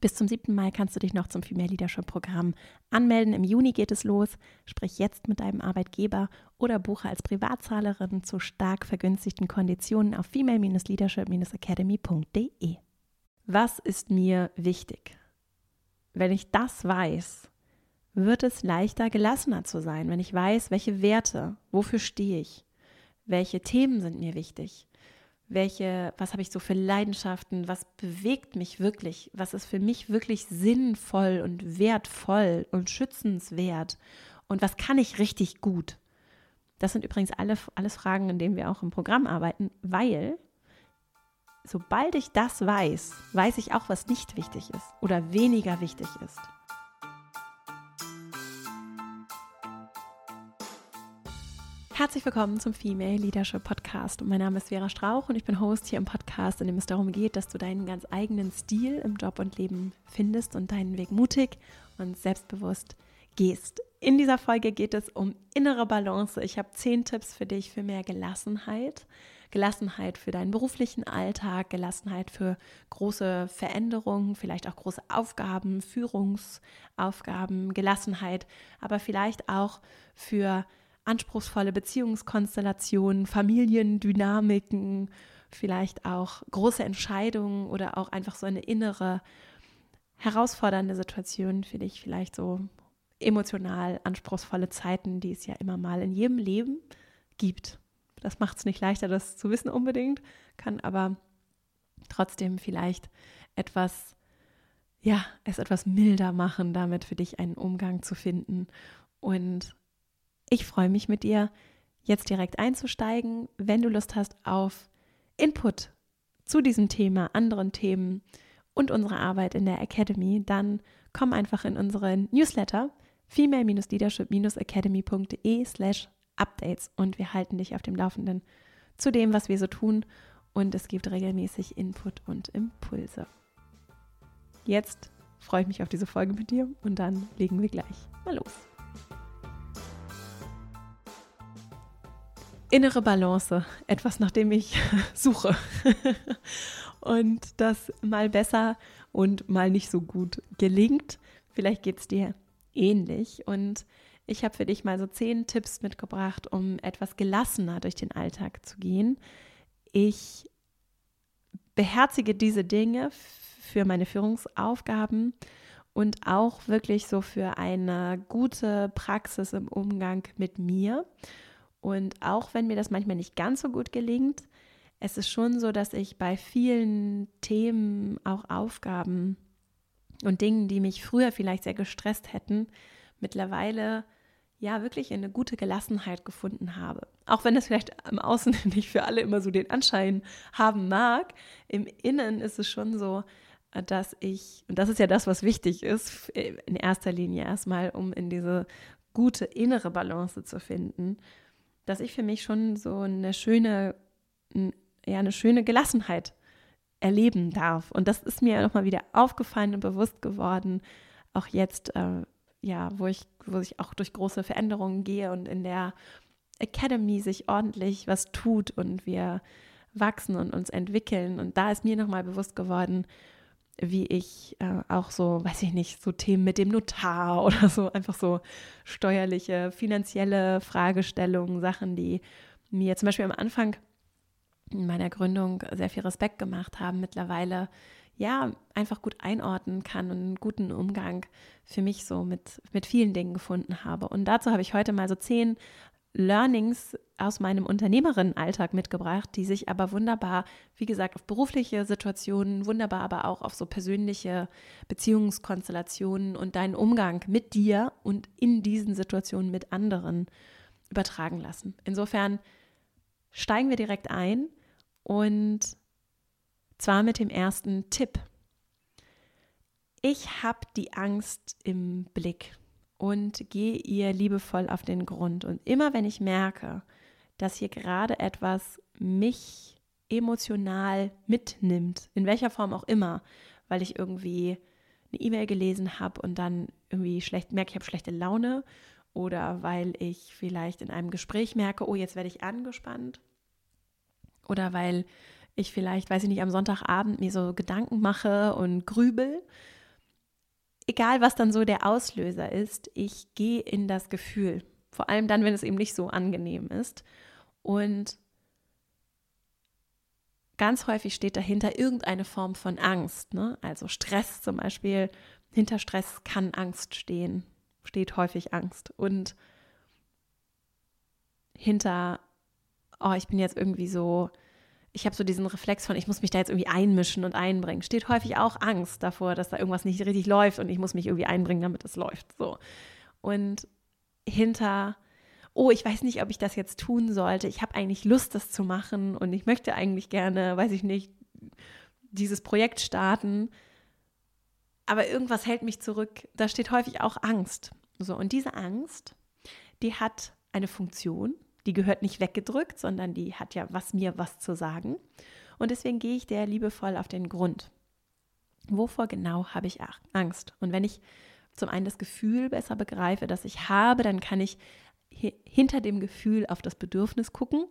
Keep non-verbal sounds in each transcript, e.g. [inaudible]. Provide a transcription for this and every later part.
Bis zum 7. Mai kannst du dich noch zum Female Leadership Programm anmelden. Im Juni geht es los. Sprich jetzt mit deinem Arbeitgeber oder buche als Privatzahlerin zu stark vergünstigten Konditionen auf female-leadership-academy.de. Was ist mir wichtig? Wenn ich das weiß, wird es leichter, gelassener zu sein, wenn ich weiß, welche Werte, wofür stehe ich, welche Themen sind mir wichtig, welche, was habe ich so für Leidenschaften, was bewegt mich wirklich, was ist für mich wirklich sinnvoll und wertvoll und schützenswert und was kann ich richtig gut. Das sind übrigens alle, alles Fragen, in denen wir auch im Programm arbeiten, weil sobald ich das weiß, weiß ich auch, was nicht wichtig ist oder weniger wichtig ist. Herzlich willkommen zum Female Leadership Podcast. mein Name ist Vera Strauch und ich bin Host hier im Podcast, in dem es darum geht, dass du deinen ganz eigenen Stil im Job und Leben findest und deinen Weg mutig und selbstbewusst gehst. In dieser Folge geht es um innere Balance. Ich habe zehn Tipps für dich für mehr Gelassenheit. Gelassenheit für deinen beruflichen Alltag, Gelassenheit für große Veränderungen, vielleicht auch große Aufgaben, Führungsaufgaben, Gelassenheit, aber vielleicht auch für anspruchsvolle Beziehungskonstellationen, Familiendynamiken, vielleicht auch große Entscheidungen oder auch einfach so eine innere herausfordernde Situation für dich, vielleicht so emotional anspruchsvolle Zeiten, die es ja immer mal in jedem Leben gibt. Das macht es nicht leichter, das zu wissen unbedingt, kann aber trotzdem vielleicht etwas, ja, es etwas milder machen, damit für dich einen Umgang zu finden und ich freue mich mit dir, jetzt direkt einzusteigen. Wenn du Lust hast auf Input zu diesem Thema, anderen Themen und unserer Arbeit in der Academy, dann komm einfach in unseren Newsletter female-leadership-academy.de slash updates und wir halten dich auf dem Laufenden zu dem, was wir so tun und es gibt regelmäßig Input und Impulse. Jetzt freue ich mich auf diese Folge mit dir und dann legen wir gleich mal los. Innere Balance, etwas, nach dem ich [laughs] suche. und das mal besser und mal nicht so gut gelingt. Vielleicht geht es dir ähnlich. Und ich habe für dich mal so zehn Tipps mitgebracht, um etwas gelassener durch den Alltag zu gehen. Ich beherzige diese Dinge für meine Führungsaufgaben und auch wirklich so für eine gute Praxis im Umgang mit mir. Und auch wenn mir das manchmal nicht ganz so gut gelingt, es ist schon so, dass ich bei vielen Themen, auch Aufgaben und Dingen, die mich früher vielleicht sehr gestresst hätten, mittlerweile ja wirklich eine gute Gelassenheit gefunden habe. Auch wenn es vielleicht im Außen [laughs] nicht für alle immer so den Anschein haben mag, im Innen ist es schon so, dass ich, und das ist ja das, was wichtig ist, in erster Linie erstmal, um in diese gute innere Balance zu finden, dass ich für mich schon so eine schöne, ja, eine schöne Gelassenheit erleben darf. Und das ist mir nochmal wieder aufgefallen und bewusst geworden, auch jetzt, äh, ja, wo ich, wo ich auch durch große Veränderungen gehe und in der Academy sich ordentlich was tut und wir wachsen und uns entwickeln. Und da ist mir nochmal bewusst geworden, wie ich äh, auch so, weiß ich nicht, so Themen mit dem Notar [laughs] oder so, einfach so steuerliche, finanzielle Fragestellungen, Sachen, die mir zum Beispiel am Anfang in meiner Gründung sehr viel Respekt gemacht haben, mittlerweile ja einfach gut einordnen kann und einen guten Umgang für mich so mit, mit vielen Dingen gefunden habe. Und dazu habe ich heute mal so zehn Learnings aus meinem Unternehmerinnenalltag mitgebracht, die sich aber wunderbar, wie gesagt, auf berufliche Situationen, wunderbar aber auch auf so persönliche Beziehungskonstellationen und deinen Umgang mit dir und in diesen Situationen mit anderen übertragen lassen. Insofern steigen wir direkt ein und zwar mit dem ersten Tipp. Ich habe die Angst im Blick und gehe ihr liebevoll auf den Grund. Und immer wenn ich merke, dass hier gerade etwas mich emotional mitnimmt, in welcher Form auch immer, weil ich irgendwie eine E-Mail gelesen habe und dann irgendwie schlecht merke, ich habe schlechte Laune oder weil ich vielleicht in einem Gespräch merke, oh, jetzt werde ich angespannt oder weil ich vielleicht, weiß ich nicht, am Sonntagabend mir so Gedanken mache und grübel, egal was dann so der Auslöser ist, ich gehe in das Gefühl. Vor allem dann, wenn es eben nicht so angenehm ist. Und ganz häufig steht dahinter irgendeine Form von Angst. Ne? Also Stress zum Beispiel. Hinter Stress kann Angst stehen. Steht häufig Angst. Und hinter, oh, ich bin jetzt irgendwie so ich habe so diesen Reflex von, ich muss mich da jetzt irgendwie einmischen und einbringen. Steht häufig auch Angst davor, dass da irgendwas nicht richtig läuft und ich muss mich irgendwie einbringen, damit es läuft. So. Und hinter, oh, ich weiß nicht, ob ich das jetzt tun sollte. Ich habe eigentlich Lust, das zu machen und ich möchte eigentlich gerne, weiß ich nicht, dieses Projekt starten. Aber irgendwas hält mich zurück. Da steht häufig auch Angst. So, und diese Angst, die hat eine Funktion die gehört nicht weggedrückt, sondern die hat ja was mir was zu sagen. Und deswegen gehe ich der liebevoll auf den Grund. Wovor genau habe ich Angst? Und wenn ich zum einen das Gefühl besser begreife, das ich habe, dann kann ich hinter dem Gefühl auf das Bedürfnis gucken.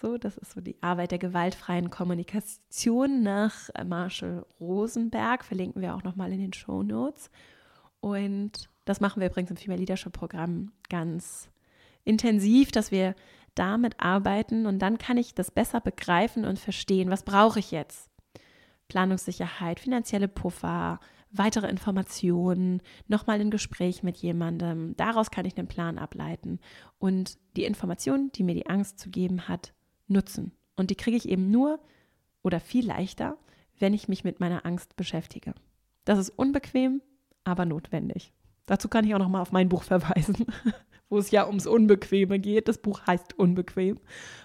So, das ist so die Arbeit der gewaltfreien Kommunikation nach Marshall Rosenberg. Verlinken wir auch nochmal in den Show Notes. Und das machen wir übrigens im Female Leadership Programm ganz intensiv, dass wir damit arbeiten und dann kann ich das besser begreifen und verstehen, was brauche ich jetzt? Planungssicherheit, finanzielle Puffer, weitere Informationen, nochmal ein Gespräch mit jemandem. Daraus kann ich einen Plan ableiten und die Informationen, die mir die Angst zu geben hat, nutzen. Und die kriege ich eben nur oder viel leichter, wenn ich mich mit meiner Angst beschäftige. Das ist unbequem, aber notwendig. Dazu kann ich auch nochmal auf mein Buch verweisen [laughs] wo es ja ums Unbequeme geht. Das Buch heißt Unbequem.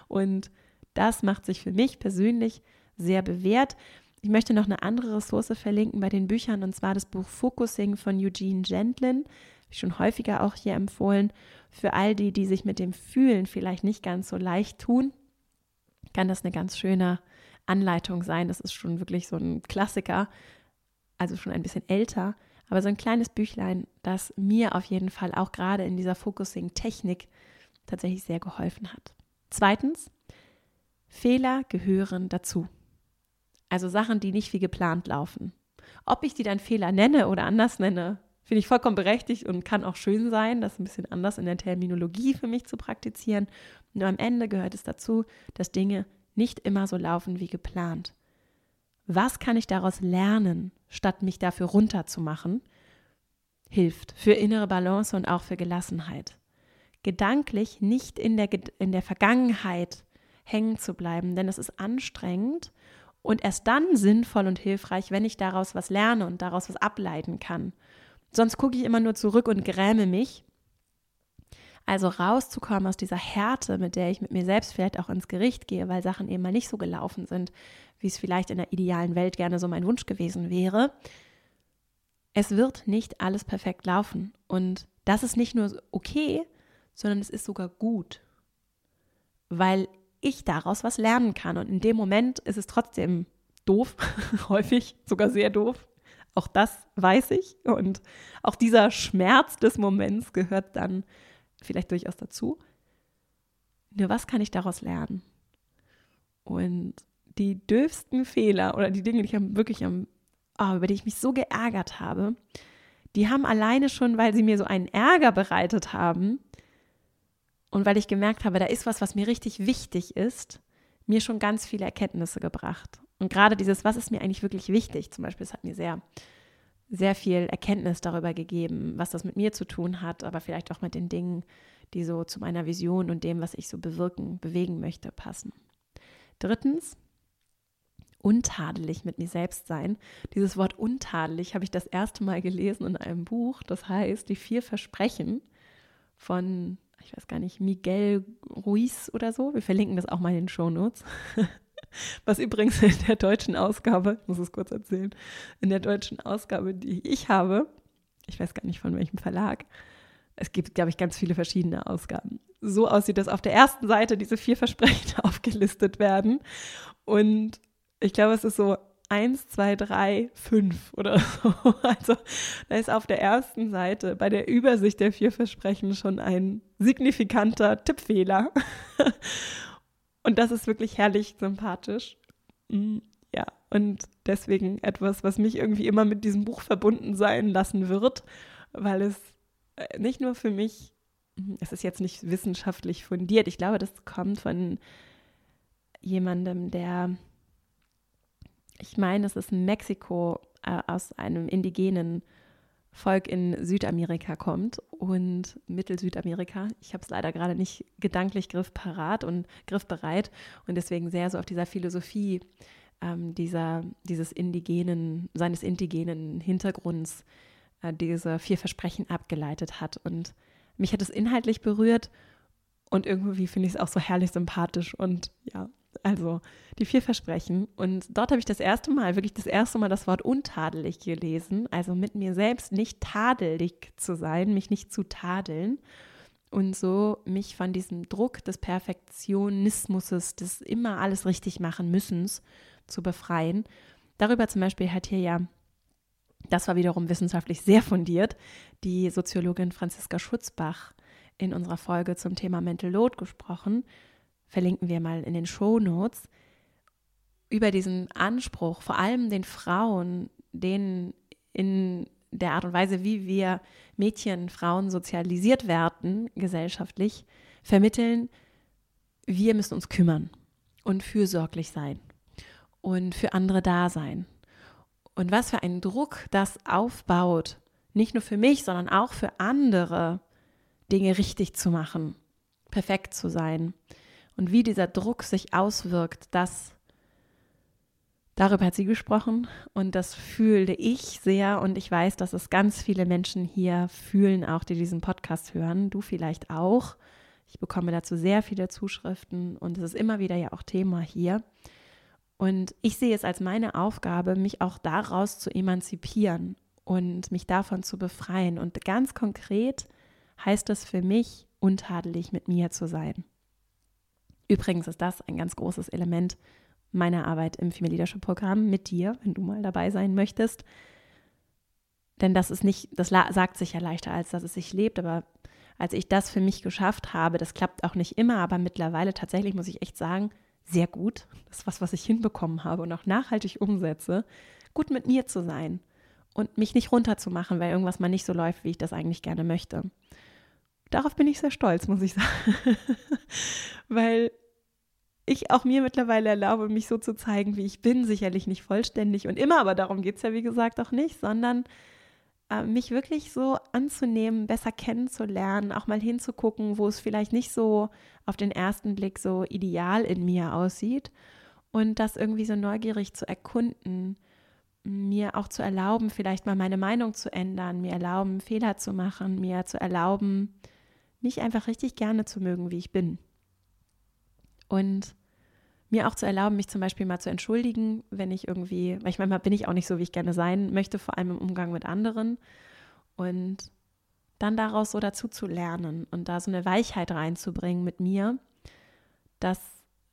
Und das macht sich für mich persönlich sehr bewährt. Ich möchte noch eine andere Ressource verlinken bei den Büchern, und zwar das Buch Focusing von Eugene Gentlin. Schon häufiger auch hier empfohlen. Für all die, die sich mit dem Fühlen vielleicht nicht ganz so leicht tun, kann das eine ganz schöne Anleitung sein. Das ist schon wirklich so ein Klassiker, also schon ein bisschen älter. Aber so ein kleines Büchlein, das mir auf jeden Fall auch gerade in dieser Focusing-Technik tatsächlich sehr geholfen hat. Zweitens, Fehler gehören dazu. Also Sachen, die nicht wie geplant laufen. Ob ich die dann Fehler nenne oder anders nenne, finde ich vollkommen berechtigt und kann auch schön sein, das ein bisschen anders in der Terminologie für mich zu praktizieren. Nur am Ende gehört es dazu, dass Dinge nicht immer so laufen wie geplant. Was kann ich daraus lernen, statt mich dafür runterzumachen? Hilft für innere Balance und auch für Gelassenheit. Gedanklich nicht in der, in der Vergangenheit hängen zu bleiben, denn es ist anstrengend und erst dann sinnvoll und hilfreich, wenn ich daraus was lerne und daraus was ableiten kann. Sonst gucke ich immer nur zurück und gräme mich. Also rauszukommen aus dieser Härte, mit der ich mit mir selbst vielleicht auch ins Gericht gehe, weil Sachen eben mal nicht so gelaufen sind, wie es vielleicht in der idealen Welt gerne so mein Wunsch gewesen wäre. Es wird nicht alles perfekt laufen. Und das ist nicht nur okay, sondern es ist sogar gut, weil ich daraus was lernen kann. Und in dem Moment ist es trotzdem doof, [laughs] häufig sogar sehr doof. Auch das weiß ich. Und auch dieser Schmerz des Moments gehört dann vielleicht durchaus dazu. Nur was kann ich daraus lernen? Und die dürfsten Fehler oder die Dinge, die ich wirklich am, oh, über die ich mich so geärgert habe, die haben alleine schon, weil sie mir so einen Ärger bereitet haben und weil ich gemerkt habe, da ist was, was mir richtig wichtig ist, mir schon ganz viele Erkenntnisse gebracht. Und gerade dieses, was ist mir eigentlich wirklich wichtig, zum Beispiel, es hat mir sehr, sehr viel Erkenntnis darüber gegeben, was das mit mir zu tun hat, aber vielleicht auch mit den Dingen, die so zu meiner Vision und dem, was ich so bewirken, bewegen möchte, passen. Drittens, untadelig mit mir selbst sein. Dieses Wort untadelig habe ich das erste Mal gelesen in einem Buch, das heißt Die vier Versprechen von, ich weiß gar nicht, Miguel Ruiz oder so. Wir verlinken das auch mal in den Show Notes. [laughs] Was übrigens in der deutschen Ausgabe, ich muss es kurz erzählen, in der deutschen Ausgabe, die ich habe, ich weiß gar nicht von welchem Verlag, es gibt, glaube ich, ganz viele verschiedene Ausgaben. So aussieht, dass auf der ersten Seite diese vier Versprechen [laughs] aufgelistet werden. Und ich glaube, es ist so eins, zwei, drei, fünf oder [laughs] so. Also da ist auf der ersten Seite bei der Übersicht der vier Versprechen schon ein signifikanter Tippfehler. Und das ist wirklich herrlich sympathisch. Mm, Ja, und deswegen etwas, was mich irgendwie immer mit diesem Buch verbunden sein lassen wird, weil es äh, nicht nur für mich, hm, es ist jetzt nicht wissenschaftlich fundiert, ich glaube, das kommt von jemandem, der, ich meine, es ist Mexiko äh, aus einem indigenen Volk in Südamerika kommt und Mittel-Südamerika. Ich habe es leider gerade nicht gedanklich griffparat und griffbereit und deswegen sehr so auf dieser Philosophie ähm, dieser, dieses indigenen, seines indigenen Hintergrunds äh, diese vier Versprechen abgeleitet hat. Und mich hat es inhaltlich berührt und irgendwie finde ich es auch so herrlich sympathisch und ja, also die vier Versprechen. Und dort habe ich das erste Mal, wirklich das erste Mal das Wort untadelig gelesen. Also mit mir selbst nicht tadelig zu sein, mich nicht zu tadeln. Und so mich von diesem Druck des Perfektionismus, des immer alles richtig machen müssens zu befreien. Darüber zum Beispiel hat hier ja, das war wiederum wissenschaftlich sehr fundiert, die Soziologin Franziska Schutzbach in unserer Folge zum Thema Mental Load gesprochen verlinken wir mal in den Show Notes, über diesen Anspruch, vor allem den Frauen, denen in der Art und Weise, wie wir Mädchen, Frauen sozialisiert werden, gesellschaftlich, vermitteln, wir müssen uns kümmern und fürsorglich sein und für andere da sein. Und was für einen Druck das aufbaut, nicht nur für mich, sondern auch für andere, Dinge richtig zu machen, perfekt zu sein und wie dieser Druck sich auswirkt, das darüber hat sie gesprochen und das fühlte ich sehr und ich weiß, dass es ganz viele Menschen hier fühlen, auch die diesen Podcast hören, du vielleicht auch. Ich bekomme dazu sehr viele Zuschriften und es ist immer wieder ja auch Thema hier. Und ich sehe es als meine Aufgabe, mich auch daraus zu emanzipieren und mich davon zu befreien. Und ganz konkret heißt es für mich, untadelig mit mir zu sein. Übrigens ist das ein ganz großes Element meiner Arbeit im Female Leadership Programm mit dir, wenn du mal dabei sein möchtest. Denn das ist nicht, das sagt sich ja leichter, als dass es sich lebt, aber als ich das für mich geschafft habe, das klappt auch nicht immer, aber mittlerweile tatsächlich muss ich echt sagen, sehr gut. Das ist was, was ich hinbekommen habe und auch nachhaltig umsetze, gut mit mir zu sein und mich nicht runterzumachen, weil irgendwas mal nicht so läuft, wie ich das eigentlich gerne möchte. Darauf bin ich sehr stolz, muss ich sagen. [laughs] weil ich auch mir mittlerweile erlaube, mich so zu zeigen, wie ich bin. Sicherlich nicht vollständig und immer, aber darum geht es ja, wie gesagt, auch nicht, sondern äh, mich wirklich so anzunehmen, besser kennenzulernen, auch mal hinzugucken, wo es vielleicht nicht so auf den ersten Blick so ideal in mir aussieht und das irgendwie so neugierig zu erkunden, mir auch zu erlauben, vielleicht mal meine Meinung zu ändern, mir erlauben, Fehler zu machen, mir zu erlauben, mich einfach richtig gerne zu mögen, wie ich bin. Und mir auch zu erlauben, mich zum Beispiel mal zu entschuldigen, wenn ich irgendwie, weil ich manchmal bin ich auch nicht so, wie ich gerne sein möchte, vor allem im Umgang mit anderen. Und dann daraus so dazu zu lernen und da so eine Weichheit reinzubringen mit mir, das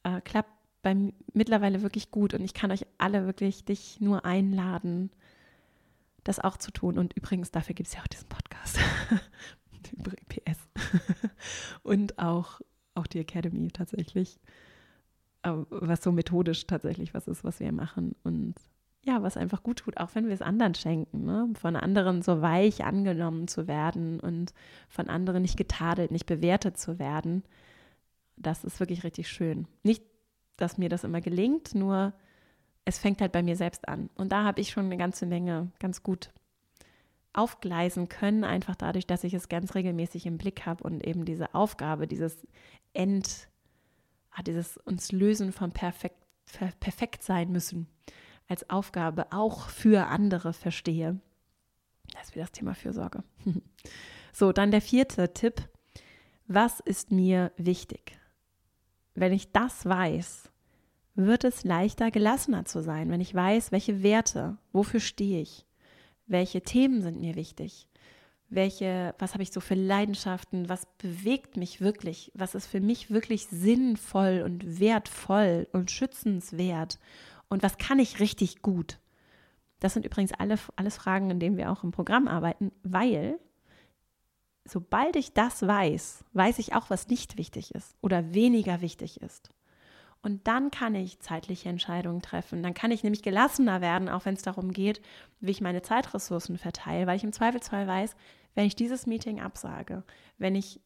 äh, klappt bei mittlerweile wirklich gut und ich kann euch alle wirklich dich nur einladen, das auch zu tun. Und übrigens, dafür gibt es ja auch diesen Podcast. [laughs] PS. [laughs] und auch auch die Academy tatsächlich, was so methodisch tatsächlich was ist, was wir machen und ja, was einfach gut tut, auch wenn wir es anderen schenken, ne? von anderen so weich angenommen zu werden und von anderen nicht getadelt, nicht bewertet zu werden, das ist wirklich richtig schön. Nicht, dass mir das immer gelingt, nur es fängt halt bei mir selbst an. Und da habe ich schon eine ganze Menge ganz gut aufgleisen können, einfach dadurch, dass ich es ganz regelmäßig im Blick habe und eben diese Aufgabe, dieses End, ah, dieses uns lösen vom perfekt, perfekt sein müssen als Aufgabe auch für andere verstehe. Das ist wieder das Thema Fürsorge. [laughs] so, dann der vierte Tipp. Was ist mir wichtig? Wenn ich das weiß, wird es leichter, gelassener zu sein, wenn ich weiß, welche Werte, wofür stehe ich, welche Themen sind mir wichtig, welche, was habe ich so für Leidenschaften, was bewegt mich wirklich, was ist für mich wirklich sinnvoll und wertvoll und schützenswert und was kann ich richtig gut. Das sind übrigens alle, alles Fragen, in denen wir auch im Programm arbeiten, weil sobald ich das weiß, weiß ich auch, was nicht wichtig ist oder weniger wichtig ist. Und dann kann ich zeitliche Entscheidungen treffen. Dann kann ich nämlich gelassener werden, auch wenn es darum geht, wie ich meine Zeitressourcen verteile, weil ich im Zweifelsfall weiß, wenn ich dieses Meeting absage, wenn ich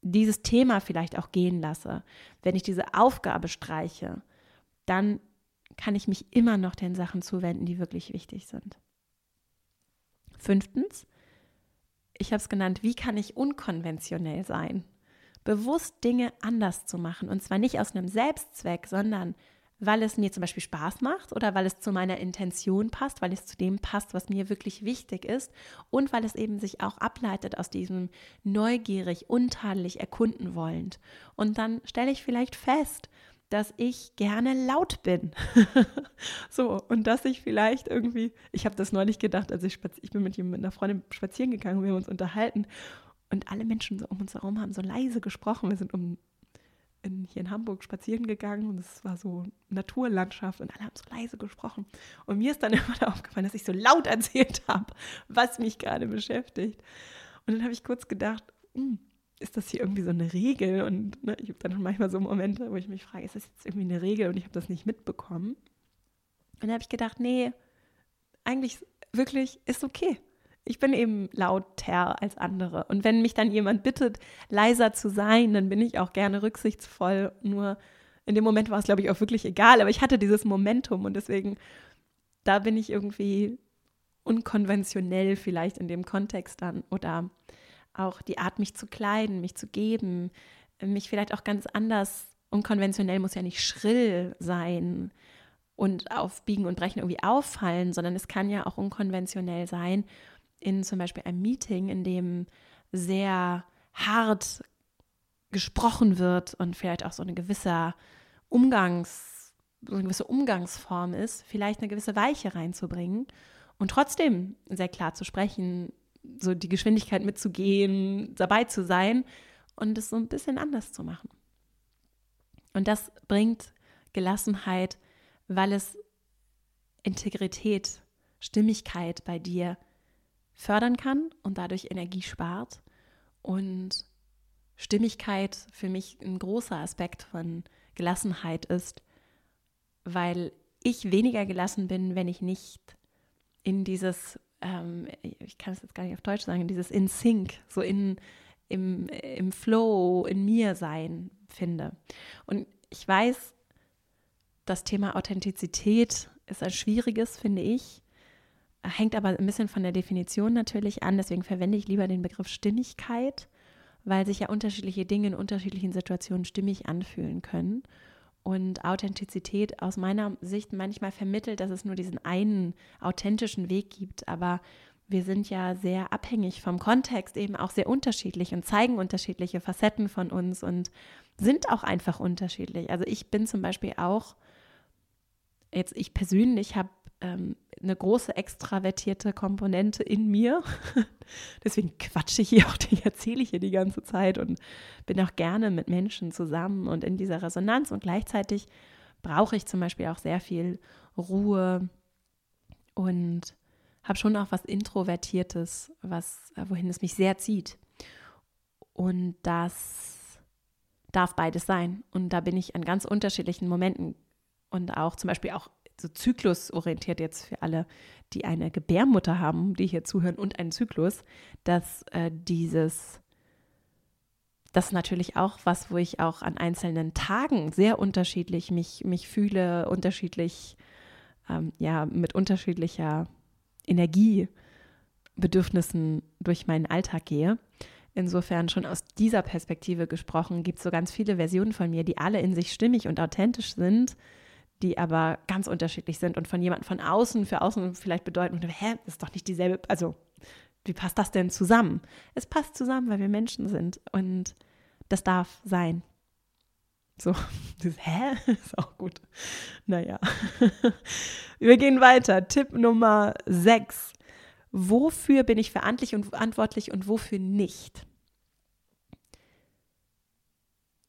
dieses Thema vielleicht auch gehen lasse, wenn ich diese Aufgabe streiche, dann kann ich mich immer noch den Sachen zuwenden, die wirklich wichtig sind. Fünftens, ich habe es genannt, wie kann ich unkonventionell sein? Bewusst Dinge anders zu machen. Und zwar nicht aus einem Selbstzweck, sondern weil es mir zum Beispiel Spaß macht oder weil es zu meiner Intention passt, weil es zu dem passt, was mir wirklich wichtig ist und weil es eben sich auch ableitet aus diesem neugierig, untadelig erkunden wollend. Und dann stelle ich vielleicht fest, dass ich gerne laut bin. [laughs] so, und dass ich vielleicht irgendwie, ich habe das neulich gedacht, als ich ich bin mit, mit einer Freundin spazieren gegangen und wir haben uns unterhalten und alle Menschen so um uns herum haben so leise gesprochen. Wir sind um in, hier in Hamburg spazieren gegangen und es war so Naturlandschaft und alle haben so leise gesprochen. Und mir ist dann [laughs] immer da aufgefallen, dass ich so laut erzählt habe, was mich gerade beschäftigt. Und dann habe ich kurz gedacht, hm, ist das hier irgendwie so eine Regel? Und ne, ich habe dann manchmal so Momente, wo ich mich frage, ist das jetzt irgendwie eine Regel und ich habe das nicht mitbekommen? Und dann habe ich gedacht, nee, eigentlich wirklich ist okay. Ich bin eben lauter als andere. Und wenn mich dann jemand bittet, leiser zu sein, dann bin ich auch gerne rücksichtsvoll. Nur in dem Moment war es, glaube ich, auch wirklich egal. Aber ich hatte dieses Momentum und deswegen, da bin ich irgendwie unkonventionell vielleicht in dem Kontext dann oder auch die Art, mich zu kleiden, mich zu geben, mich vielleicht auch ganz anders. Unkonventionell muss ja nicht schrill sein und auf Biegen und Brechen irgendwie auffallen, sondern es kann ja auch unkonventionell sein in zum Beispiel einem Meeting, in dem sehr hart gesprochen wird und vielleicht auch so eine gewisse Umgangs, so eine gewisse Umgangsform ist, vielleicht eine gewisse Weiche reinzubringen und trotzdem sehr klar zu sprechen, so die Geschwindigkeit mitzugehen, dabei zu sein und es so ein bisschen anders zu machen. Und das bringt Gelassenheit, weil es Integrität, Stimmigkeit bei dir fördern kann und dadurch Energie spart. Und Stimmigkeit für mich ein großer Aspekt von Gelassenheit ist, weil ich weniger gelassen bin, wenn ich nicht in dieses ähm, ich kann es jetzt gar nicht auf Deutsch sagen, dieses in Sync, so in, im, im Flow, in mir sein finde. Und ich weiß, das Thema Authentizität ist ein schwieriges, finde ich. Hängt aber ein bisschen von der Definition natürlich an. Deswegen verwende ich lieber den Begriff Stimmigkeit, weil sich ja unterschiedliche Dinge in unterschiedlichen Situationen stimmig anfühlen können und Authentizität aus meiner Sicht manchmal vermittelt, dass es nur diesen einen authentischen Weg gibt. Aber wir sind ja sehr abhängig vom Kontext, eben auch sehr unterschiedlich und zeigen unterschiedliche Facetten von uns und sind auch einfach unterschiedlich. Also ich bin zum Beispiel auch, jetzt ich persönlich habe ähm, eine große extravertierte Komponente in mir. [laughs] Deswegen quatsche ich hier auch, erzähle ich hier die ganze Zeit und bin auch gerne mit Menschen zusammen und in dieser Resonanz. Und gleichzeitig brauche ich zum Beispiel auch sehr viel Ruhe und habe schon auch was Introvertiertes, was, wohin es mich sehr zieht. Und das darf beides sein. Und da bin ich an ganz unterschiedlichen Momenten und auch zum Beispiel auch so zyklusorientiert jetzt für alle, die eine Gebärmutter haben, die hier zuhören und einen Zyklus, dass äh, dieses, das ist natürlich auch was, wo ich auch an einzelnen Tagen sehr unterschiedlich mich, mich fühle, unterschiedlich, ähm, ja, mit unterschiedlicher Energiebedürfnissen durch meinen Alltag gehe. Insofern schon aus dieser Perspektive gesprochen, gibt es so ganz viele Versionen von mir, die alle in sich stimmig und authentisch sind die aber ganz unterschiedlich sind und von jemandem von außen für außen vielleicht bedeuten, hä, das ist doch nicht dieselbe, also wie passt das denn zusammen? Es passt zusammen, weil wir Menschen sind und das darf sein. So, [laughs] das, hä? [laughs] Ist auch gut. Naja. [laughs] Wir gehen weiter. Tipp Nummer 6. Wofür bin ich verantwortlich und wofür nicht?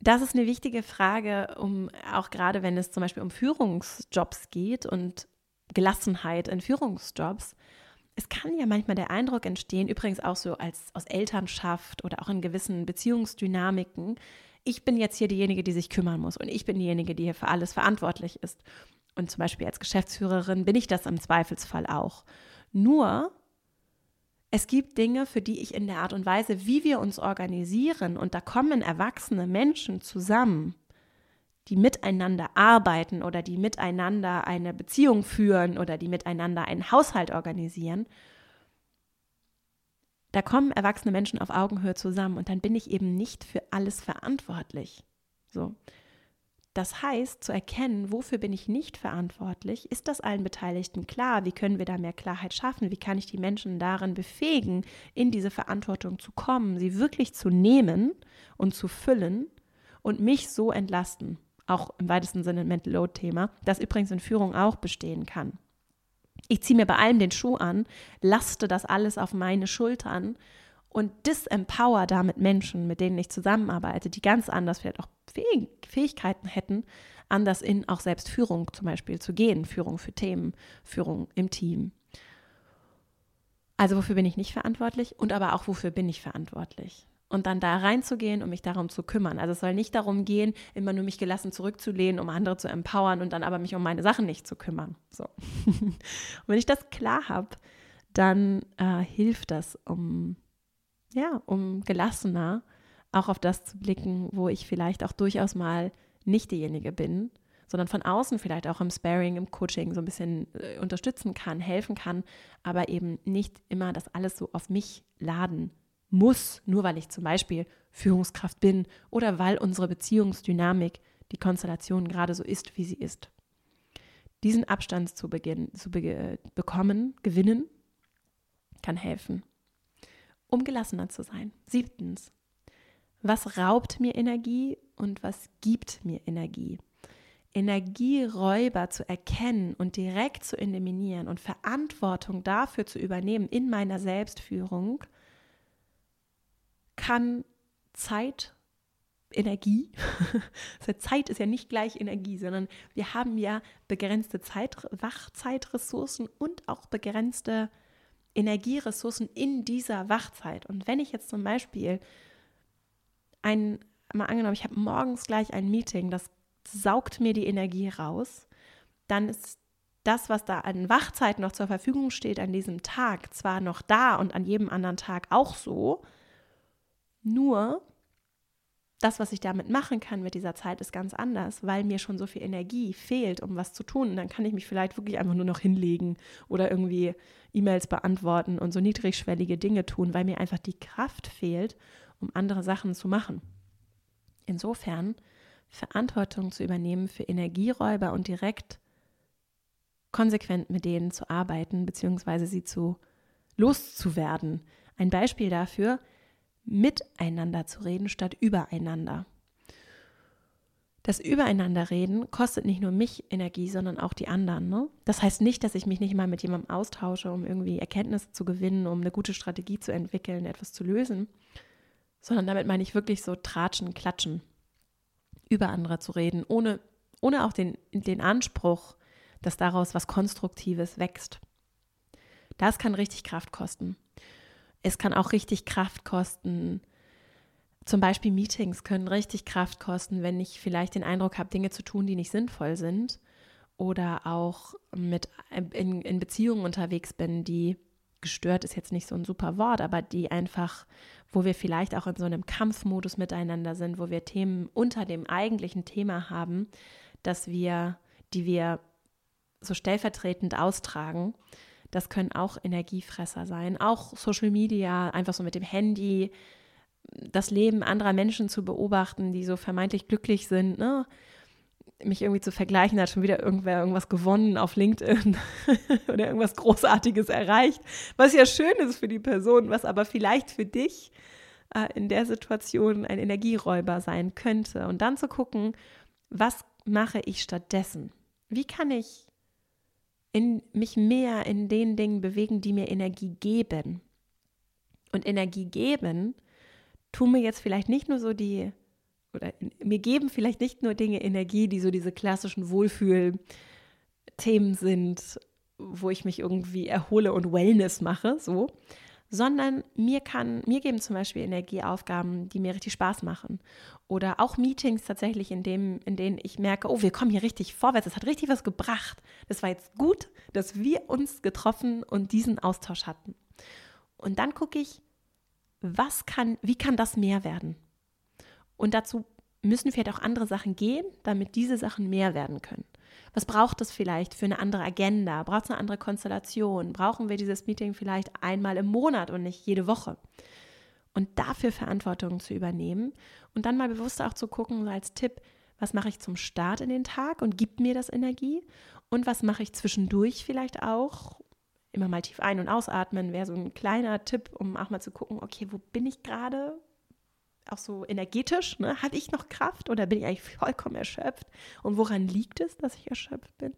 Das ist eine wichtige Frage, um auch gerade wenn es zum Beispiel um Führungsjobs geht und Gelassenheit in Führungsjobs. Es kann ja manchmal der Eindruck entstehen, übrigens auch so als aus Elternschaft oder auch in gewissen Beziehungsdynamiken, ich bin jetzt hier diejenige, die sich kümmern muss und ich bin diejenige, die hier für alles verantwortlich ist. Und zum Beispiel als Geschäftsführerin bin ich das im Zweifelsfall auch. Nur, es gibt Dinge, für die ich in der Art und Weise, wie wir uns organisieren, und da kommen erwachsene Menschen zusammen, die miteinander arbeiten oder die miteinander eine Beziehung führen oder die miteinander einen Haushalt organisieren, da kommen erwachsene Menschen auf Augenhöhe zusammen und dann bin ich eben nicht für alles verantwortlich. So. Das heißt, zu erkennen, wofür bin ich nicht verantwortlich, ist das allen Beteiligten klar? Wie können wir da mehr Klarheit schaffen? Wie kann ich die Menschen darin befähigen, in diese Verantwortung zu kommen, sie wirklich zu nehmen und zu füllen und mich so entlasten? Auch im weitesten Sinne ein Mental Load-Thema, das übrigens in Führung auch bestehen kann. Ich ziehe mir bei allem den Schuh an, laste das alles auf meine Schultern und disempower damit Menschen, mit denen ich zusammenarbeite, die ganz anders vielleicht auch Fähigkeiten hätten, anders in auch selbst Führung zum Beispiel zu gehen, Führung für Themen, Führung im Team. Also wofür bin ich nicht verantwortlich und aber auch wofür bin ich verantwortlich? und dann da reinzugehen und mich darum zu kümmern. Also es soll nicht darum gehen, immer nur mich gelassen zurückzulehnen, um andere zu empowern und dann aber mich um meine Sachen nicht zu kümmern. So. [laughs] und wenn ich das klar habe, dann äh, hilft das, um ja, um gelassener auch auf das zu blicken, wo ich vielleicht auch durchaus mal nicht diejenige bin, sondern von außen vielleicht auch im Sparing, im Coaching so ein bisschen äh, unterstützen kann, helfen kann, aber eben nicht immer das alles so auf mich laden muss, nur weil ich zum Beispiel Führungskraft bin oder weil unsere Beziehungsdynamik, die Konstellation gerade so ist, wie sie ist. Diesen Abstand zu, beginn, zu be bekommen, gewinnen, kann helfen, um gelassener zu sein. Siebtens, was raubt mir Energie und was gibt mir Energie? Energieräuber zu erkennen und direkt zu eliminieren und Verantwortung dafür zu übernehmen in meiner Selbstführung – kann Zeit, Energie, [laughs] Zeit ist ja nicht gleich Energie, sondern wir haben ja begrenzte Zeit, Wachzeitressourcen und auch begrenzte Energieressourcen in dieser Wachzeit. Und wenn ich jetzt zum Beispiel ein, mal angenommen, ich habe morgens gleich ein Meeting, das saugt mir die Energie raus, dann ist das, was da an Wachzeit noch zur Verfügung steht an diesem Tag, zwar noch da und an jedem anderen Tag auch so, nur das, was ich damit machen kann mit dieser Zeit, ist ganz anders, weil mir schon so viel Energie fehlt, um was zu tun. Und dann kann ich mich vielleicht wirklich einfach nur noch hinlegen oder irgendwie E-Mails beantworten und so niedrigschwellige Dinge tun, weil mir einfach die Kraft fehlt, um andere Sachen zu machen. Insofern Verantwortung zu übernehmen für Energieräuber und direkt konsequent mit denen zu arbeiten, beziehungsweise sie zu loszuwerden. Ein Beispiel dafür, miteinander zu reden statt übereinander. Das Übereinanderreden kostet nicht nur mich Energie, sondern auch die anderen. Ne? Das heißt nicht, dass ich mich nicht mal mit jemandem austausche, um irgendwie Erkenntnisse zu gewinnen, um eine gute Strategie zu entwickeln, etwas zu lösen, sondern damit meine ich wirklich so tratschen, klatschen, über andere zu reden, ohne, ohne auch den, den Anspruch, dass daraus was Konstruktives wächst. Das kann richtig Kraft kosten. Es kann auch richtig Kraft kosten. Zum Beispiel Meetings können richtig Kraft kosten, wenn ich vielleicht den Eindruck habe, Dinge zu tun, die nicht sinnvoll sind. Oder auch mit in, in Beziehungen unterwegs bin, die gestört ist jetzt nicht so ein super Wort, aber die einfach, wo wir vielleicht auch in so einem Kampfmodus miteinander sind, wo wir Themen unter dem eigentlichen Thema haben, dass wir, die wir so stellvertretend austragen das können auch Energiefresser sein. Auch Social Media, einfach so mit dem Handy, das Leben anderer Menschen zu beobachten, die so vermeintlich glücklich sind, ne? mich irgendwie zu vergleichen, hat schon wieder irgendwer irgendwas gewonnen auf LinkedIn [laughs] oder irgendwas Großartiges erreicht, was ja schön ist für die Person, was aber vielleicht für dich äh, in der Situation ein Energieräuber sein könnte. Und dann zu gucken, was mache ich stattdessen? Wie kann ich in mich mehr in den Dingen bewegen, die mir Energie geben. Und Energie geben tun mir jetzt vielleicht nicht nur so die, oder mir geben vielleicht nicht nur Dinge Energie, die so diese klassischen Wohlfühl-Themen sind, wo ich mich irgendwie erhole und Wellness mache, so, sondern mir kann, mir geben zum Beispiel Energieaufgaben, die mir richtig Spaß machen. Oder auch Meetings tatsächlich, in, dem, in denen ich merke, oh, wir kommen hier richtig vorwärts, es hat richtig was gebracht. Das war jetzt gut, dass wir uns getroffen und diesen Austausch hatten. Und dann gucke ich, was kann, wie kann das mehr werden? Und dazu müssen vielleicht auch andere Sachen gehen, damit diese Sachen mehr werden können. Was braucht es vielleicht für eine andere Agenda? Braucht es eine andere Konstellation? Brauchen wir dieses Meeting vielleicht einmal im Monat und nicht jede Woche? Und dafür Verantwortung zu übernehmen und dann mal bewusst auch zu gucken, so als Tipp, was mache ich zum Start in den Tag und gibt mir das Energie? Und was mache ich zwischendurch vielleicht auch? Immer mal tief ein- und ausatmen wäre so ein kleiner Tipp, um auch mal zu gucken, okay, wo bin ich gerade? Auch so energetisch, ne? habe ich noch Kraft oder bin ich eigentlich vollkommen erschöpft? Und woran liegt es, dass ich erschöpft bin?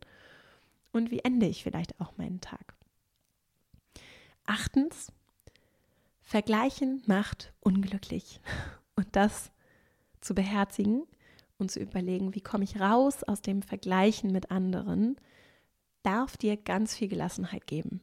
Und wie ende ich vielleicht auch meinen Tag? Achtens, Vergleichen macht unglücklich. [laughs] Und das zu beherzigen und zu überlegen, wie komme ich raus aus dem Vergleichen mit anderen, darf dir ganz viel Gelassenheit geben.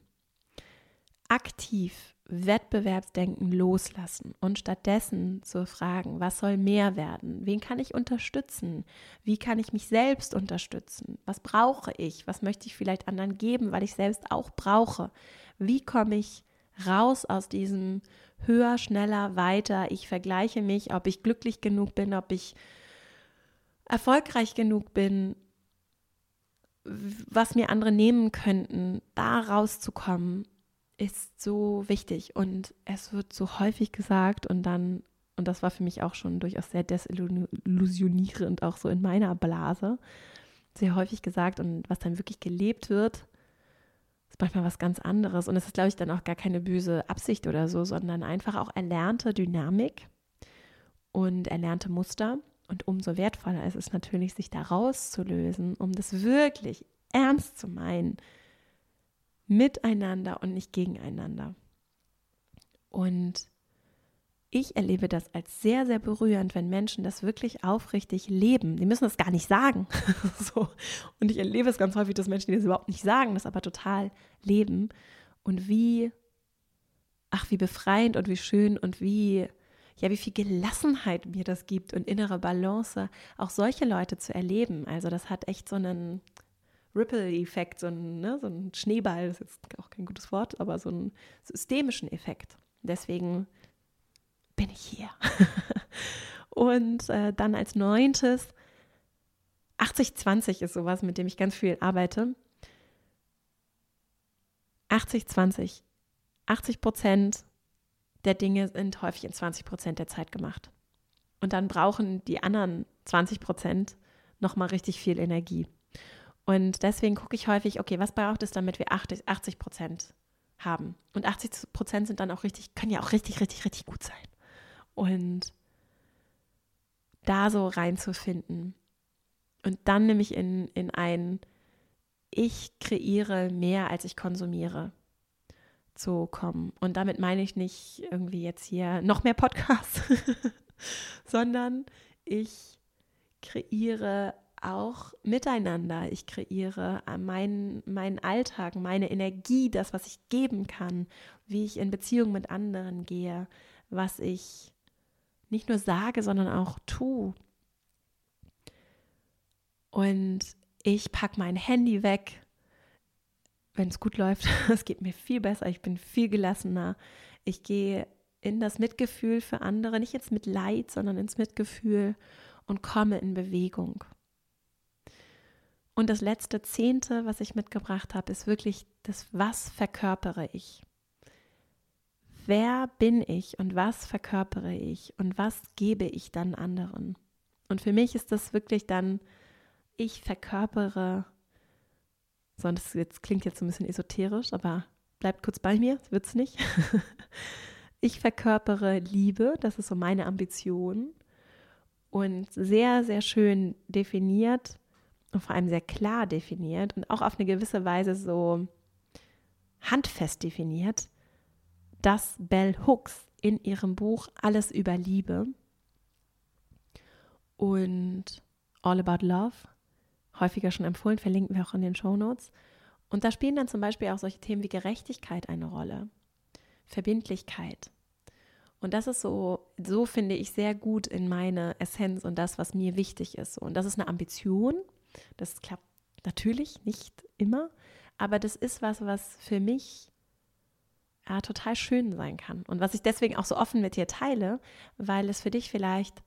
Aktiv Wettbewerbsdenken loslassen und stattdessen zu fragen, was soll mehr werden? Wen kann ich unterstützen? Wie kann ich mich selbst unterstützen? Was brauche ich? Was möchte ich vielleicht anderen geben, weil ich selbst auch brauche? Wie komme ich raus aus diesem höher, schneller, weiter? Ich vergleiche mich, ob ich glücklich genug bin, ob ich erfolgreich genug bin, was mir andere nehmen könnten, da rauszukommen ist so wichtig und es wird so häufig gesagt und dann, und das war für mich auch schon durchaus sehr desillusionierend, auch so in meiner Blase, sehr häufig gesagt und was dann wirklich gelebt wird, ist manchmal was ganz anderes und es ist, glaube ich, dann auch gar keine böse Absicht oder so, sondern einfach auch erlernte Dynamik und erlernte Muster. Und umso wertvoller ist es natürlich, sich da rauszulösen, um das wirklich ernst zu meinen miteinander und nicht gegeneinander. Und ich erlebe das als sehr, sehr berührend, wenn Menschen das wirklich aufrichtig leben. Die müssen das gar nicht sagen. [laughs] so. Und ich erlebe es ganz häufig, dass Menschen, die das überhaupt nicht sagen, das aber total leben. Und wie, ach, wie befreiend und wie schön und wie, ja, wie viel Gelassenheit mir das gibt und innere Balance, auch solche Leute zu erleben. Also das hat echt so einen, Ripple-Effekt, so, ein, ne, so ein Schneeball, das ist auch kein gutes Wort, aber so einen systemischen Effekt. Deswegen bin ich hier. [laughs] Und äh, dann als neuntes, 80-20 ist sowas, mit dem ich ganz viel arbeite. 80-20. 80 Prozent der Dinge sind häufig in 20 Prozent der Zeit gemacht. Und dann brauchen die anderen 20 Prozent nochmal richtig viel Energie. Und deswegen gucke ich häufig, okay, was braucht es, damit wir 80 Prozent haben? Und 80 Prozent sind dann auch richtig, können ja auch richtig, richtig, richtig gut sein. Und da so reinzufinden. Und dann nämlich in, in ein, ich kreiere mehr, als ich konsumiere zu kommen. Und damit meine ich nicht irgendwie jetzt hier noch mehr Podcasts, [laughs] sondern ich kreiere auch miteinander. Ich kreiere äh, meinen, meinen Alltag, meine Energie, das, was ich geben kann, wie ich in Beziehung mit anderen gehe, was ich nicht nur sage, sondern auch tue. Und ich packe mein Handy weg, wenn es gut läuft. [laughs] Es geht mir viel besser, ich bin viel gelassener. Ich gehe in das Mitgefühl für andere, nicht jetzt mit Leid, sondern ins Mitgefühl und komme in Bewegung. Und das letzte Zehnte, was ich mitgebracht habe, ist wirklich das, was verkörpere ich? Wer bin ich und was verkörpere ich und was gebe ich dann anderen? Und für mich ist das wirklich dann, ich verkörpere, so, das jetzt, klingt jetzt ein bisschen esoterisch, aber bleibt kurz bei mir, wird es nicht. [laughs] ich verkörpere Liebe, das ist so meine Ambition. Und sehr, sehr schön definiert und vor allem sehr klar definiert und auch auf eine gewisse Weise so handfest definiert, dass Bell Hooks in ihrem Buch Alles über Liebe und All About Love, häufiger schon empfohlen, verlinken wir auch in den Show Notes. Und da spielen dann zum Beispiel auch solche Themen wie Gerechtigkeit eine Rolle. Verbindlichkeit. Und das ist so, so finde ich sehr gut in meine Essenz und das, was mir wichtig ist. Und das ist eine Ambition. Das klappt natürlich nicht immer, aber das ist was, was für mich ja, total schön sein kann. Und was ich deswegen auch so offen mit dir teile, weil es für dich vielleicht,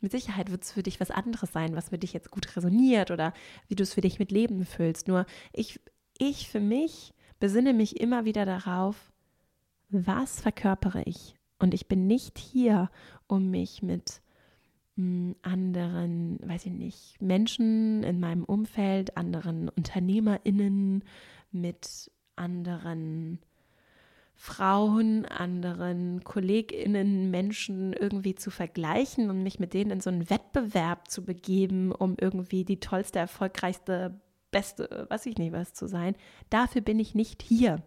mit Sicherheit wird es für dich was anderes sein, was für dich jetzt gut resoniert oder wie du es für dich mit Leben füllst. Nur ich, ich für mich besinne mich immer wieder darauf, was verkörpere ich? Und ich bin nicht hier, um mich mit anderen, weiß ich nicht, Menschen in meinem Umfeld, anderen UnternehmerInnen, mit anderen Frauen, anderen KollegInnen, Menschen irgendwie zu vergleichen und mich mit denen in so einen Wettbewerb zu begeben, um irgendwie die tollste, erfolgreichste, beste, weiß ich nicht was zu sein. Dafür bin ich nicht hier.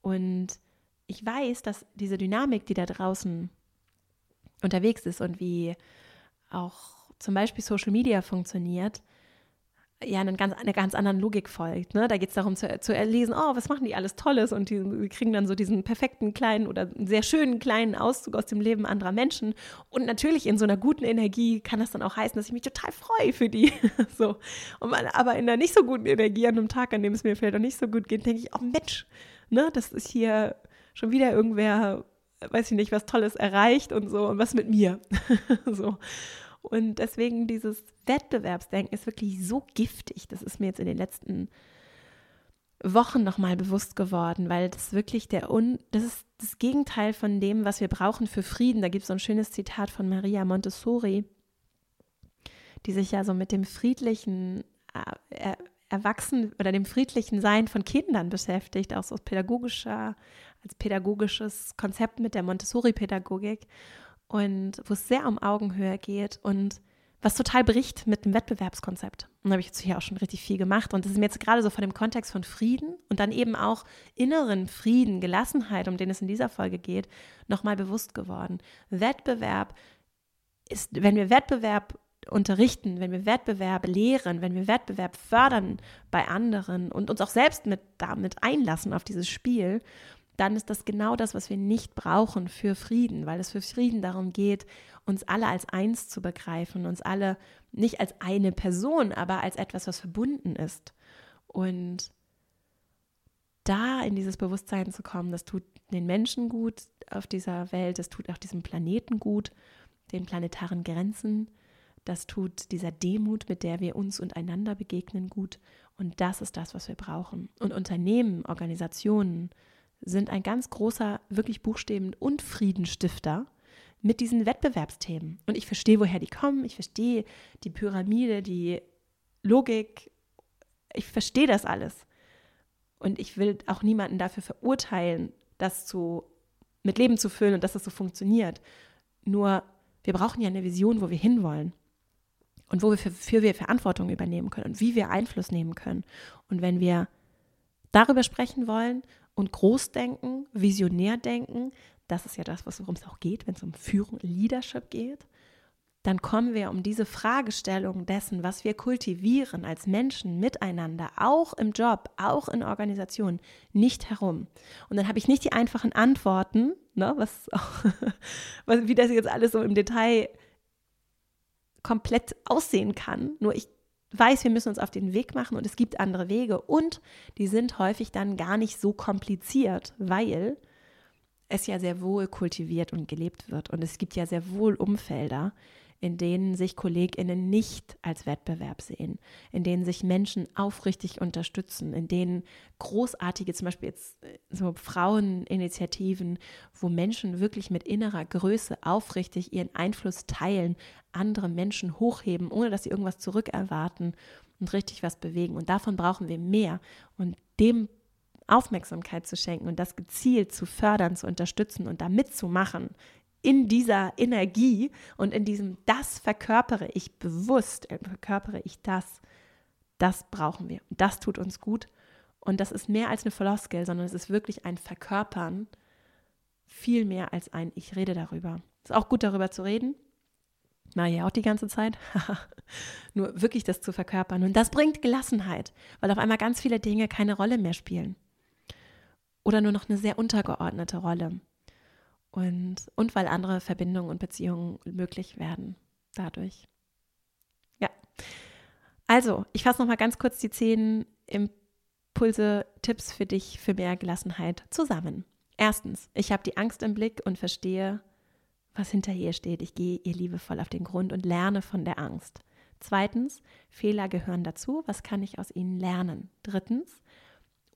Und ich weiß, dass diese Dynamik, die da draußen unterwegs ist und wie auch zum Beispiel Social Media funktioniert, ja eine ganz, eine ganz anderen Logik folgt. Ne? Da geht es darum zu, zu erlesen, oh, was machen die alles Tolles und die, die, kriegen dann so diesen perfekten kleinen oder sehr schönen kleinen Auszug aus dem Leben anderer Menschen. Und natürlich in so einer guten Energie kann das dann auch heißen, dass ich mich total freue für die. [laughs] so. Und man, aber in einer nicht so guten Energie an einem Tag, an dem es mir vielleicht auch nicht so gut geht, denke ich, oh Mensch, ne, das ist hier schon wieder irgendwer, weiß ich nicht, was Tolles erreicht und so und was mit mir. [laughs] so. Und deswegen dieses Wettbewerbsdenken ist wirklich so giftig. Das ist mir jetzt in den letzten Wochen nochmal bewusst geworden, weil das wirklich der Un das ist das Gegenteil von dem, was wir brauchen für Frieden. Da gibt es so ein schönes Zitat von Maria Montessori, die sich ja so mit dem friedlichen äh, Erwachsen oder dem friedlichen Sein von Kindern beschäftigt, auch so aus pädagogischer, als pädagogisches Konzept mit der Montessori-Pädagogik und wo es sehr um Augenhöhe geht und was total bricht mit dem Wettbewerbskonzept. Und da habe ich jetzt hier auch schon richtig viel gemacht. Und das ist mir jetzt gerade so von dem Kontext von Frieden und dann eben auch inneren Frieden, Gelassenheit, um den es in dieser Folge geht, nochmal bewusst geworden. Wettbewerb ist, wenn wir Wettbewerb unterrichten, wenn wir Wettbewerb lehren, wenn wir Wettbewerb fördern bei anderen und uns auch selbst mit damit einlassen auf dieses Spiel, dann ist das genau das, was wir nicht brauchen für Frieden, weil es für Frieden darum geht, uns alle als eins zu begreifen, uns alle nicht als eine Person, aber als etwas, was verbunden ist. Und da in dieses Bewusstsein zu kommen, das tut den Menschen gut auf dieser Welt, das tut auch diesem Planeten gut, den planetaren Grenzen, das tut dieser Demut, mit der wir uns und einander begegnen, gut. Und das ist das, was wir brauchen. Und Unternehmen, Organisationen, sind ein ganz großer, wirklich Buchstaben- und Friedenstifter mit diesen Wettbewerbsthemen. Und ich verstehe, woher die kommen. Ich verstehe die Pyramide, die Logik. Ich verstehe das alles. Und ich will auch niemanden dafür verurteilen, das zu, mit Leben zu füllen und dass das so funktioniert. Nur, wir brauchen ja eine Vision, wo wir hinwollen. Und wo wir für, für wir Verantwortung übernehmen können und wie wir Einfluss nehmen können. Und wenn wir darüber sprechen wollen und Großdenken, visionär denken, das ist ja das, worum es auch geht, wenn es um Führung, Leadership geht, dann kommen wir um diese Fragestellung dessen, was wir kultivieren als Menschen miteinander, auch im Job, auch in Organisationen, nicht herum. Und dann habe ich nicht die einfachen Antworten, ne, was, [laughs] was, wie das jetzt alles so im Detail komplett aussehen kann. Nur ich weiß, wir müssen uns auf den Weg machen und es gibt andere Wege und die sind häufig dann gar nicht so kompliziert, weil es ja sehr wohl kultiviert und gelebt wird und es gibt ja sehr wohl Umfelder, in denen sich KollegInnen nicht als Wettbewerb sehen, in denen sich Menschen aufrichtig unterstützen, in denen großartige, zum Beispiel jetzt äh, so Fraueninitiativen, wo Menschen wirklich mit innerer Größe aufrichtig ihren Einfluss teilen, andere Menschen hochheben, ohne dass sie irgendwas zurückerwarten und richtig was bewegen. Und davon brauchen wir mehr. Und dem Aufmerksamkeit zu schenken und das gezielt zu fördern, zu unterstützen und da mitzumachen, in dieser Energie und in diesem, das verkörpere ich bewusst, äh, verkörpere ich das, das brauchen wir. Das tut uns gut. Und das ist mehr als eine Floskel, sondern es ist wirklich ein Verkörpern, viel mehr als ein Ich rede darüber. Ist auch gut darüber zu reden. Na ja, auch die ganze Zeit. [laughs] Nur wirklich das zu verkörpern. Und das bringt Gelassenheit, weil auf einmal ganz viele Dinge keine Rolle mehr spielen. Oder nur noch eine sehr untergeordnete Rolle. Und, und weil andere Verbindungen und Beziehungen möglich werden dadurch. Ja. Also, ich fasse nochmal ganz kurz die zehn Impulse, Tipps für dich für mehr Gelassenheit zusammen. Erstens, ich habe die Angst im Blick und verstehe, was hinter ihr steht. Ich gehe ihr liebevoll auf den Grund und lerne von der Angst. Zweitens, Fehler gehören dazu. Was kann ich aus ihnen lernen? Drittens,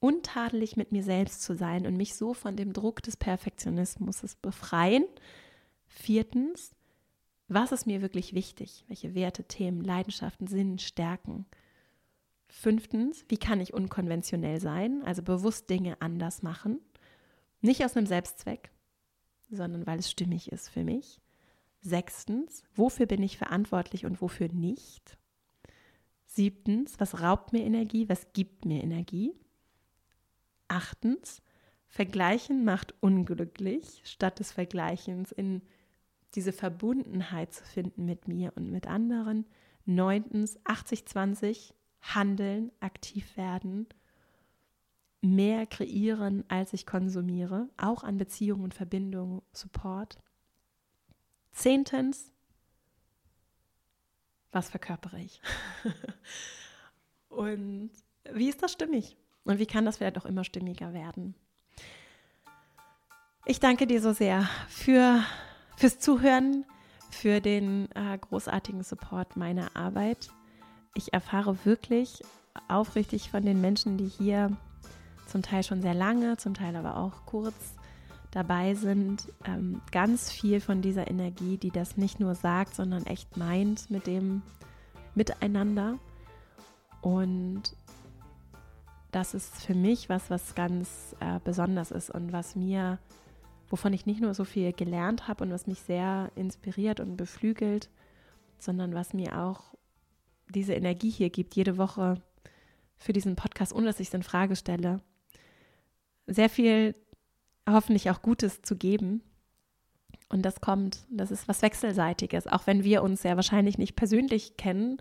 untadelig mit mir selbst zu sein und mich so von dem Druck des Perfektionismus befreien. Viertens, was ist mir wirklich wichtig? Welche Werte, Themen, Leidenschaften, Sinn, Stärken? Fünftens, wie kann ich unkonventionell sein, also bewusst Dinge anders machen? Nicht aus einem Selbstzweck, sondern weil es stimmig ist für mich. Sechstens, wofür bin ich verantwortlich und wofür nicht? Siebtens, was raubt mir Energie, was gibt mir Energie? Achtens, Vergleichen macht unglücklich, statt des Vergleichens in diese Verbundenheit zu finden mit mir und mit anderen. Neuntens, 80-20, handeln, aktiv werden, mehr kreieren, als ich konsumiere, auch an Beziehungen und Verbindungen, Support. Zehntens, was verkörpere ich? [laughs] und wie ist das stimmig? Und wie kann das vielleicht auch immer stimmiger werden? Ich danke dir so sehr für, fürs Zuhören, für den äh, großartigen Support meiner Arbeit. Ich erfahre wirklich aufrichtig von den Menschen, die hier zum Teil schon sehr lange, zum Teil aber auch kurz dabei sind, ähm, ganz viel von dieser Energie, die das nicht nur sagt, sondern echt meint mit dem Miteinander. Und das ist für mich was, was ganz äh, besonders ist und was mir, wovon ich nicht nur so viel gelernt habe und was mich sehr inspiriert und beflügelt, sondern was mir auch diese Energie hier gibt, jede Woche für diesen Podcast, ohne dass ich es in Frage stelle. Sehr viel hoffentlich auch Gutes zu geben. Und das kommt, das ist was Wechselseitiges. Auch wenn wir uns ja wahrscheinlich nicht persönlich kennen,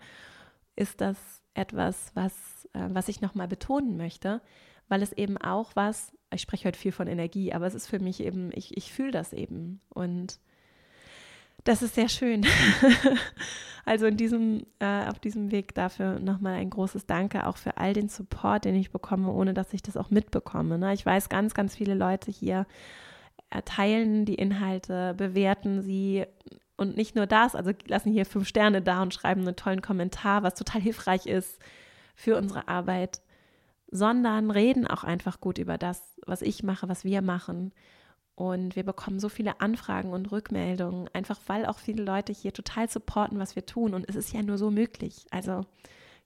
ist das etwas, was, äh, was ich nochmal betonen möchte, weil es eben auch was, ich spreche heute viel von Energie, aber es ist für mich eben, ich, ich fühle das eben. Und das ist sehr schön. [laughs] also in diesem, äh, auf diesem Weg dafür nochmal ein großes Danke auch für all den Support, den ich bekomme, ohne dass ich das auch mitbekomme. Ne? Ich weiß, ganz, ganz viele Leute hier teilen die Inhalte, bewerten sie und nicht nur das, also lassen hier fünf Sterne da und schreiben einen tollen Kommentar, was total hilfreich ist für unsere Arbeit, sondern reden auch einfach gut über das, was ich mache, was wir machen und wir bekommen so viele Anfragen und Rückmeldungen, einfach weil auch viele Leute hier total supporten, was wir tun. Und es ist ja nur so möglich. Also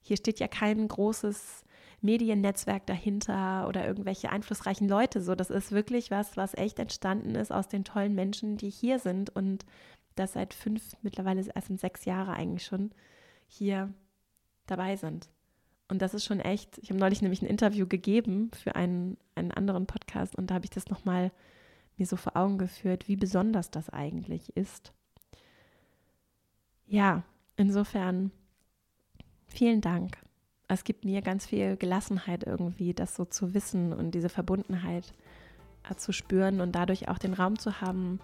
hier steht ja kein großes Mediennetzwerk dahinter oder irgendwelche einflussreichen Leute. So, das ist wirklich was, was echt entstanden ist aus den tollen Menschen, die hier sind und das seit fünf, mittlerweile erst in sechs Jahre eigentlich schon hier dabei sind. Und das ist schon echt, ich habe neulich nämlich ein Interview gegeben für einen, einen anderen Podcast und da habe ich das nochmal mal mir so vor Augen geführt, wie besonders das eigentlich ist. Ja, insofern vielen Dank. Es gibt mir ganz viel Gelassenheit irgendwie, das so zu wissen und diese Verbundenheit äh, zu spüren und dadurch auch den Raum zu haben,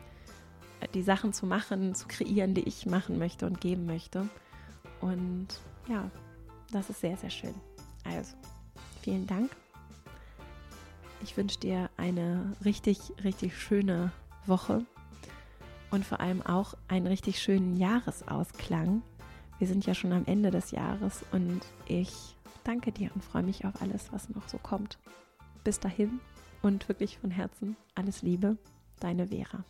die Sachen zu machen, zu kreieren, die ich machen möchte und geben möchte. Und ja, das ist sehr, sehr schön. Also, vielen Dank ich wünsche dir eine richtig, richtig schöne Woche und vor allem auch einen richtig schönen Jahresausklang. Wir sind ja schon am Ende des Jahres und ich danke dir und freue mich auf alles, was noch so kommt. Bis dahin und wirklich von Herzen alles Liebe, deine Vera.